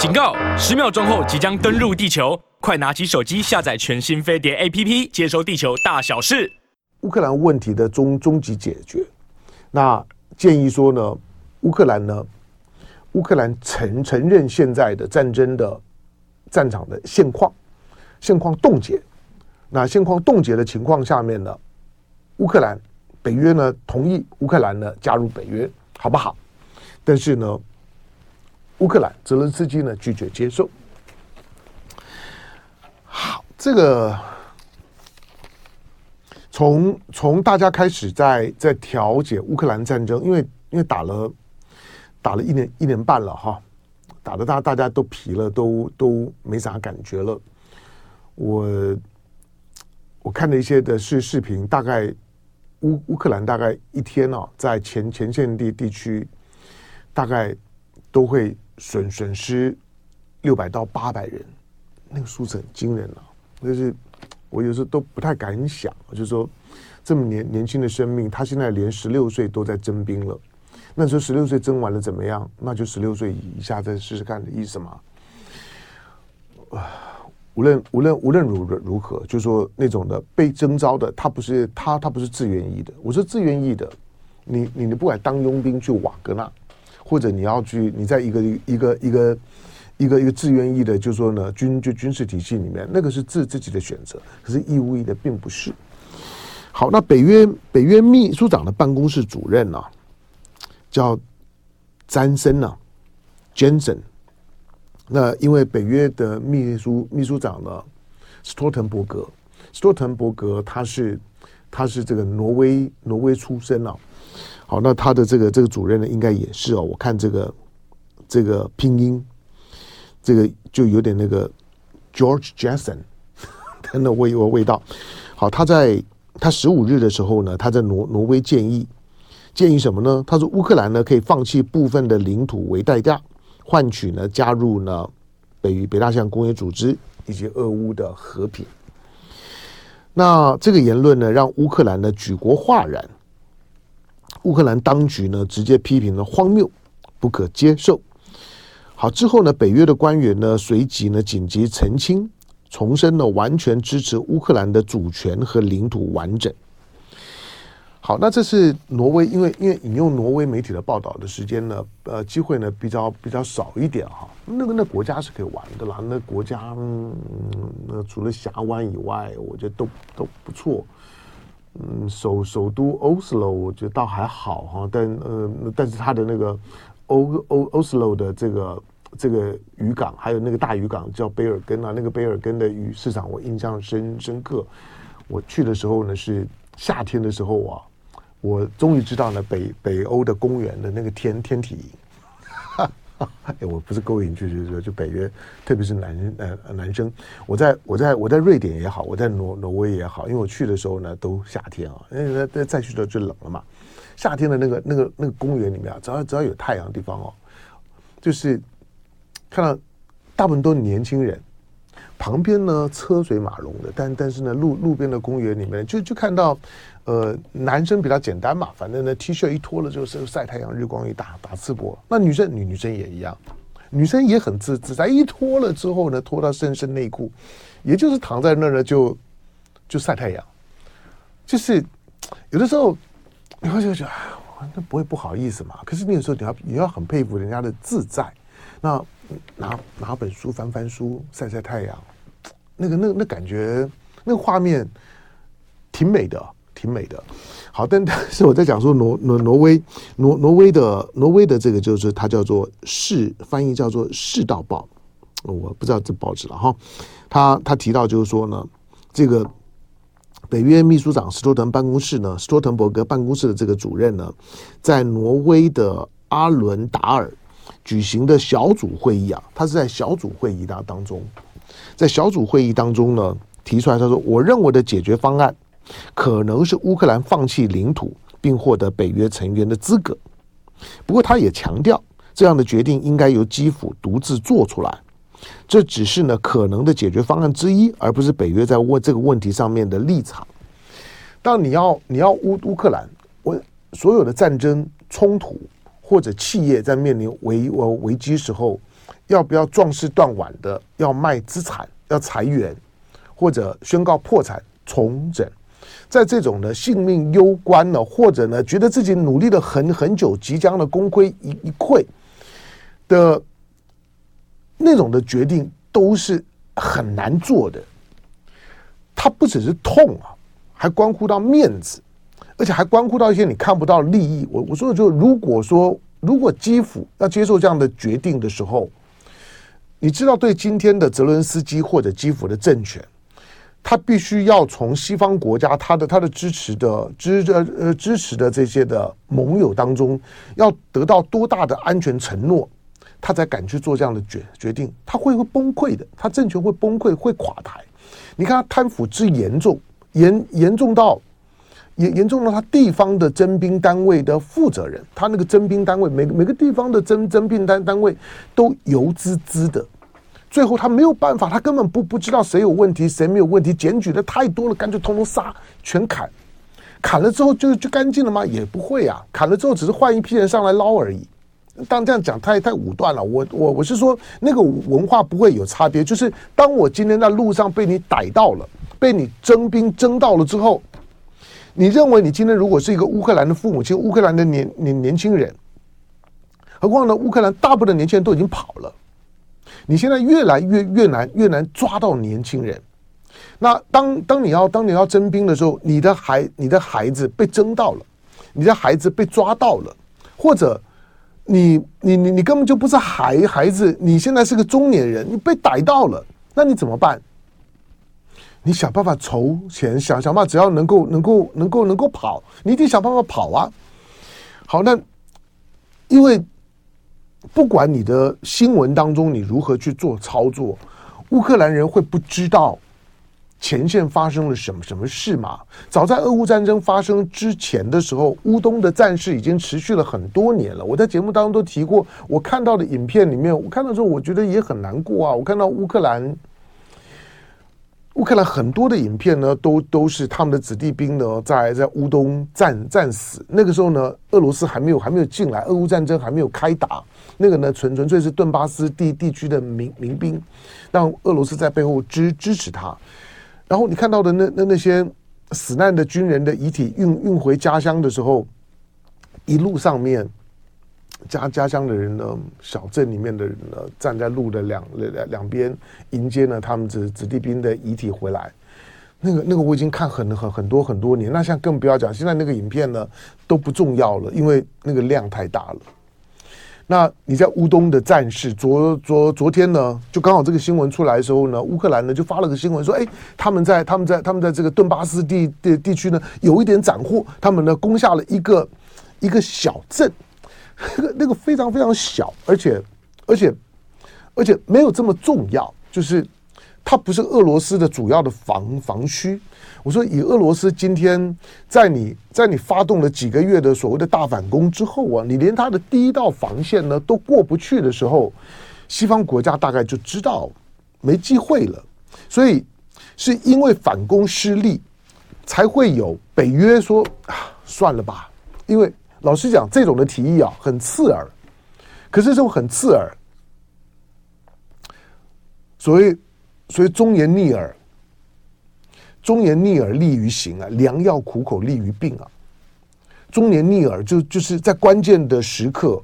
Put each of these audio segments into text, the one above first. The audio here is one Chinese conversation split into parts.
警告！十秒钟后即将登陆地球，快拿起手机下载全新飞碟 APP，接收地球大小事。乌克兰问题的终终极解决，那建议说呢，乌克兰呢，乌克兰承承认现在的战争的战场的现况，现况冻结。那现况冻结的情况下面呢，乌克兰北约呢同意乌克兰呢加入北约，好不好？但是呢。乌克兰泽伦斯基呢拒绝接受。好，这个从从大家开始在在调解乌克兰战争，因为因为打了打了一年一年半了哈，打的大大家都疲了，都都没啥感觉了。我我看了一些的视视频，大概乌乌克兰大概一天啊，在前前线地地区大概都会。损损失六百到八百人，那个数字很惊人啊！就是我有时候都不太敢想，就是说这么年年轻的生命，他现在连十六岁都在征兵了。那时候十六岁征完了怎么样？那就十六岁以下再试试看的意思嘛。啊，无论无论无论如如何，就是说那种的被征召的，他不是他他不是自愿意的。我说自愿意的，你你你不管当佣兵去瓦格纳。或者你要去，你在一个一个一个一个一个自愿意的，就是说呢，军就军事体系里面，那个是自自己的选择，可是义务役的并不是。好，那北约北约秘书长的办公室主任呢、叫詹森呢，Jensen。那因为北约的秘书秘书长呢，斯托滕伯格，斯托滕伯格他是他是这个挪威挪威出身啊。好，那他的这个这个主任呢，应该也是哦。我看这个这个拼音，这个就有点那个 George Jason 的那味味道。好，他在他十五日的时候呢，他在挪挪威建议建议什么呢？他说乌克兰呢可以放弃部分的领土为代价，换取呢加入呢北北大西洋工业组织以及俄乌的和平。那这个言论呢，让乌克兰呢举国哗然。乌克兰当局呢，直接批评了荒谬，不可接受。好，之后呢，北约的官员呢，随即呢紧急澄清，重申了完全支持乌克兰的主权和领土完整。好，那这是挪威，因为因为引用挪威媒体的报道的时间呢，呃，机会呢比较比较少一点哈。那个那国家是可以玩的啦，那国家嗯，那除了峡湾以外，我觉得都都不错。嗯，首首都 Oslo 我觉得倒还好哈，但呃，但是它的那个欧欧 Oslo 的这个这个渔港，还有那个大渔港叫卑尔根啊，那个卑尔根的鱼市场我印象深深刻。我去的时候呢是夏天的时候啊，我终于知道了北北欧的公园的那个天天体营。哎，我不是勾引，就是说，就北约，特别是男呃男生，我在我在我在瑞典也好，我在挪挪威也好，因为我去的时候呢都夏天啊，因为再再去的就冷了嘛。夏天的那个那个那个公园里面啊，只要只要有太阳的地方哦，就是看到大部分都是年轻人，旁边呢车水马龙的，但但是呢路路边的公园里面就就看到。呃，男生比较简单嘛，反正呢，T 恤一脱了就是晒太阳，日光浴打打赤膊。那女生女女生也一样，女生也很自自在，一脱了之后呢，脱到深深内裤，也就是躺在那儿呢，就就晒太阳。就是有的时候你会就觉得啊，那不会不好意思嘛？可是那个时候你要你要很佩服人家的自在。那拿拿本书翻翻书，晒晒太阳，那个那那感觉，那个画面挺美的。挺美的，好，但但是我在讲说挪挪挪威挪挪威的挪威的这个就是它叫做世翻译叫做世道报，我不知道这报纸了哈。他他提到就是说呢，这个北约秘书长斯托滕办公室呢，斯托滕伯格办公室的这个主任呢，在挪威的阿伦达尔举行的小组会议啊，他是在小组会议当当中，在小组会议当中呢提出来，他说我认为的解决方案。可能是乌克兰放弃领土并获得北约成员的资格，不过他也强调，这样的决定应该由基辅独自做出来，这只是呢可能的解决方案之一，而不是北约在问这个问题上面的立场。当你要你要乌乌克兰，我所有的战争冲突或者企业在面临危危危机时候，要不要壮士断腕的要卖资产、要裁员，或者宣告破产重整，在这种的性命攸关呢，或者呢觉得自己努力了很很久，即将的功亏一一篑的那种的决定，都是很难做的。它不只是痛啊，还关乎到面子，而且还关乎到一些你看不到利益。我我说的就如果说，如果基辅要接受这样的决定的时候，你知道，对今天的泽伦斯基或者基辅的政权，他必须要从西方国家他的他的支持的支呃呃支持的这些的盟友当中，要得到多大的安全承诺，他才敢去做这样的决决定？他会会崩溃的，他政权会崩溃，会垮台。你看他贪腐之严重，严严重到严严重到他地方的征兵单位的负责人，他那个征兵单位每个每个地方的征征兵单单位都油滋滋的，最后他没有办法，他根本不不知道谁有问题，谁没有问题，检举的太多了，干脆通通杀，全砍，砍了之后就就干净了吗？也不会啊，砍了之后只是换一批人上来捞而已。当这样讲太太武断了，我我我是说那个文化不会有差别，就是当我今天在路上被你逮到了，被你征兵征到了之后，你认为你今天如果是一个乌克兰的父母亲，乌克兰的年年年轻人，何况呢，乌克兰大部分的年轻人都已经跑了，你现在越来越越难越难抓到年轻人，那当当你要当你要征兵的时候，你的孩你的孩子被征到了，你的孩子被抓到了，或者。你你你你根本就不是孩孩子，你现在是个中年人，你被逮到了，那你怎么办？你想办法筹钱，想想办法，只要能够能够能够能够跑，你一定想办法跑啊！好，那因为不管你的新闻当中你如何去做操作，乌克兰人会不知道。前线发生了什么什么事吗？早在俄乌战争发生之前的时候，乌东的战事已经持续了很多年了。我在节目当中都提过，我看到的影片里面，我看到之后我觉得也很难过啊。我看到乌克兰，乌克兰很多的影片呢，都都是他们的子弟兵呢，在在乌东战战死。那个时候呢，俄罗斯还没有还没有进来，俄乌战争还没有开打。那个呢，纯纯粹是顿巴斯地地区的民民兵，让俄罗斯在背后支支持他。然后你看到的那那那些死难的军人的遗体运运回家乡的时候，一路上面家家乡的人呢，小镇里面的人呢，站在路的两两两边迎接呢他们子子弟兵的遗体回来。那个那个我已经看很很很多很多年，那现在更不要讲，现在那个影片呢都不重要了，因为那个量太大了。那你在乌东的战事，昨昨昨天呢，就刚好这个新闻出来的时候呢，乌克兰呢就发了个新闻说，哎，他们在他们在他们在这个顿巴斯地地地区呢有一点斩获，他们呢攻下了一个一个小镇，那个那个非常非常小，而且而且而且没有这么重要，就是它不是俄罗斯的主要的防防区。我说，以俄罗斯今天在你在你发动了几个月的所谓的大反攻之后啊，你连他的第一道防线呢都过不去的时候，西方国家大概就知道没机会了。所以是因为反攻失利，才会有北约说啊，算了吧。因为老实讲，这种的提议啊很刺耳，可是这种很刺耳，所以所以忠言逆耳。忠言逆耳利于行啊，良药苦口利于病啊。忠言逆耳就就是在关键的时刻，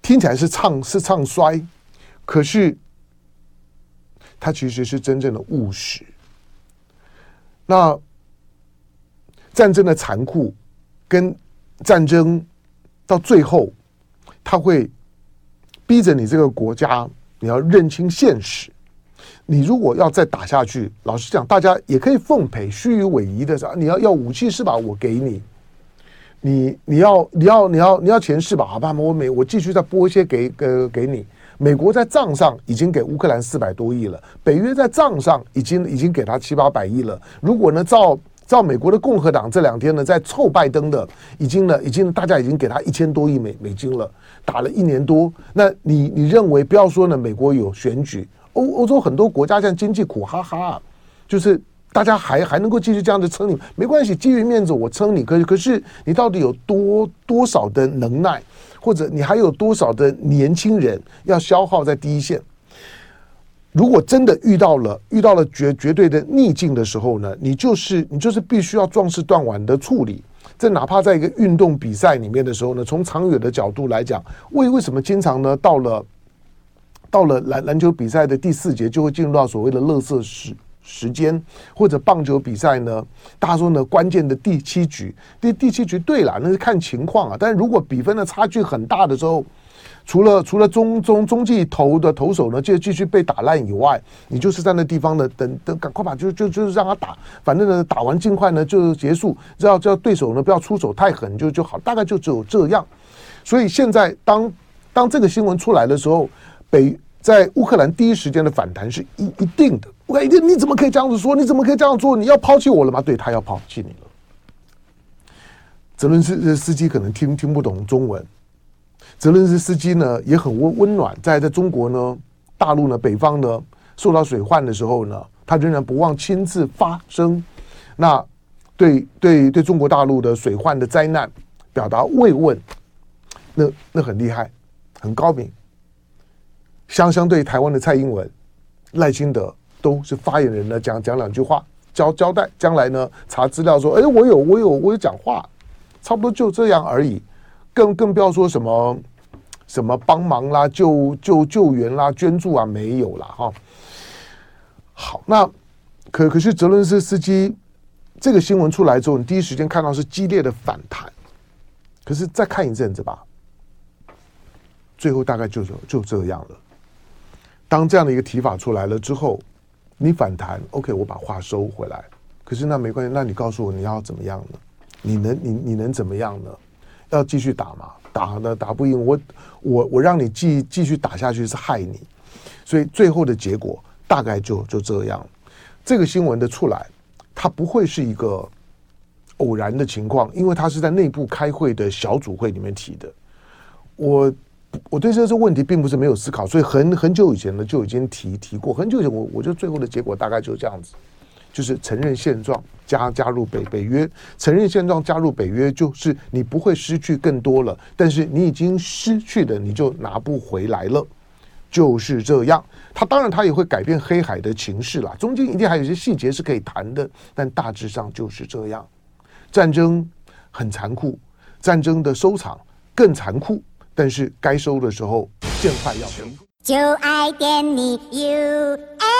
听起来是唱是唱衰，可是它其实是真正的务实。那战争的残酷跟战争到最后，他会逼着你这个国家，你要认清现实。你如果要再打下去，老实讲，大家也可以奉陪，虚与委蛇的，你要要武器是吧？我给你，你你要你要你要你要钱是吧？好吧，我美我继续再拨一些给呃给你。美国在账上已经给乌克兰四百多亿了，北约在账上已经已经给他七八百亿了。如果呢，照照美国的共和党这两天呢在凑拜登的，已经呢已经大家已经给他一千多亿美美金了，打了一年多。那你你认为不要说呢？美国有选举。欧欧洲很多国家现在经济苦哈哈，就是大家还还能够继续这样子撑你，没关系，基于面子我撑你可以，可是你到底有多多少的能耐，或者你还有多少的年轻人要消耗在第一线？如果真的遇到了遇到了绝绝对的逆境的时候呢，你就是你就是必须要壮士断腕的处理。这哪怕在一个运动比赛里面的时候呢，从长远的角度来讲，为为什么经常呢到了到了篮篮球比赛的第四节就会进入到所谓的垃圾时时间，或者棒球比赛呢，大家说呢关键的第七局，第第七局对了，那是看情况啊。但是如果比分的差距很大的时候，除了除了中中中继投的投手呢，就继续被打烂以外，你就是在那地方呢，等等，赶快把就就就让他打，反正呢打完尽快呢就结束，只要只要对手呢不要出手太狠就就好，大概就只有这样。所以现在当当这个新闻出来的时候，北在乌克兰第一时间的反弹是一一定的。我看一定，你怎么可以这样子说？你怎么可以这样做？你要抛弃我了吗？对，他要抛弃你了。泽伦斯斯基可能听听不懂中文。泽伦斯斯基呢也很温温暖，在在中国呢，大陆呢，北方呢受到水患的时候呢，他仍然不忘亲自发声，那对对对中国大陆的水患的灾难表达慰问，那那很厉害，很高明。相相对台湾的蔡英文、赖清德都是发言人呢，讲讲两句话交交代，将来呢查资料说，哎，我有我有我有讲话，差不多就这样而已，更更不要说什么。什么帮忙啦、救救救援啦、捐助啊，没有了哈。好，那可可是泽伦斯斯基这个新闻出来之后，你第一时间看到是激烈的反弹。可是再看一阵子吧，最后大概就就这样了。当这样的一个提法出来了之后，你反弹，OK，我把话收回来。可是那没关系，那你告诉我你要怎么样呢？你能你你能怎么样呢？要继续打吗？打呢打不赢我，我我让你继继续打下去是害你，所以最后的结果大概就就这样。这个新闻的出来，它不会是一个偶然的情况，因为它是在内部开会的小组会里面提的。我我对这个问题并不是没有思考，所以很很久以前呢就已经提提过。很久以前我我觉得最后的结果大概就这样子。就是承认现状，加加入北北约。承认现状，加入北约，就是你不会失去更多了，但是你已经失去的，你就拿不回来了，就是这样。他当然他也会改变黑海的情势啦，中间一定还有一些细节是可以谈的，但大致上就是这样。战争很残酷，战争的收场更残酷，但是该收的时候，尽快要收。就爱点你 UFO。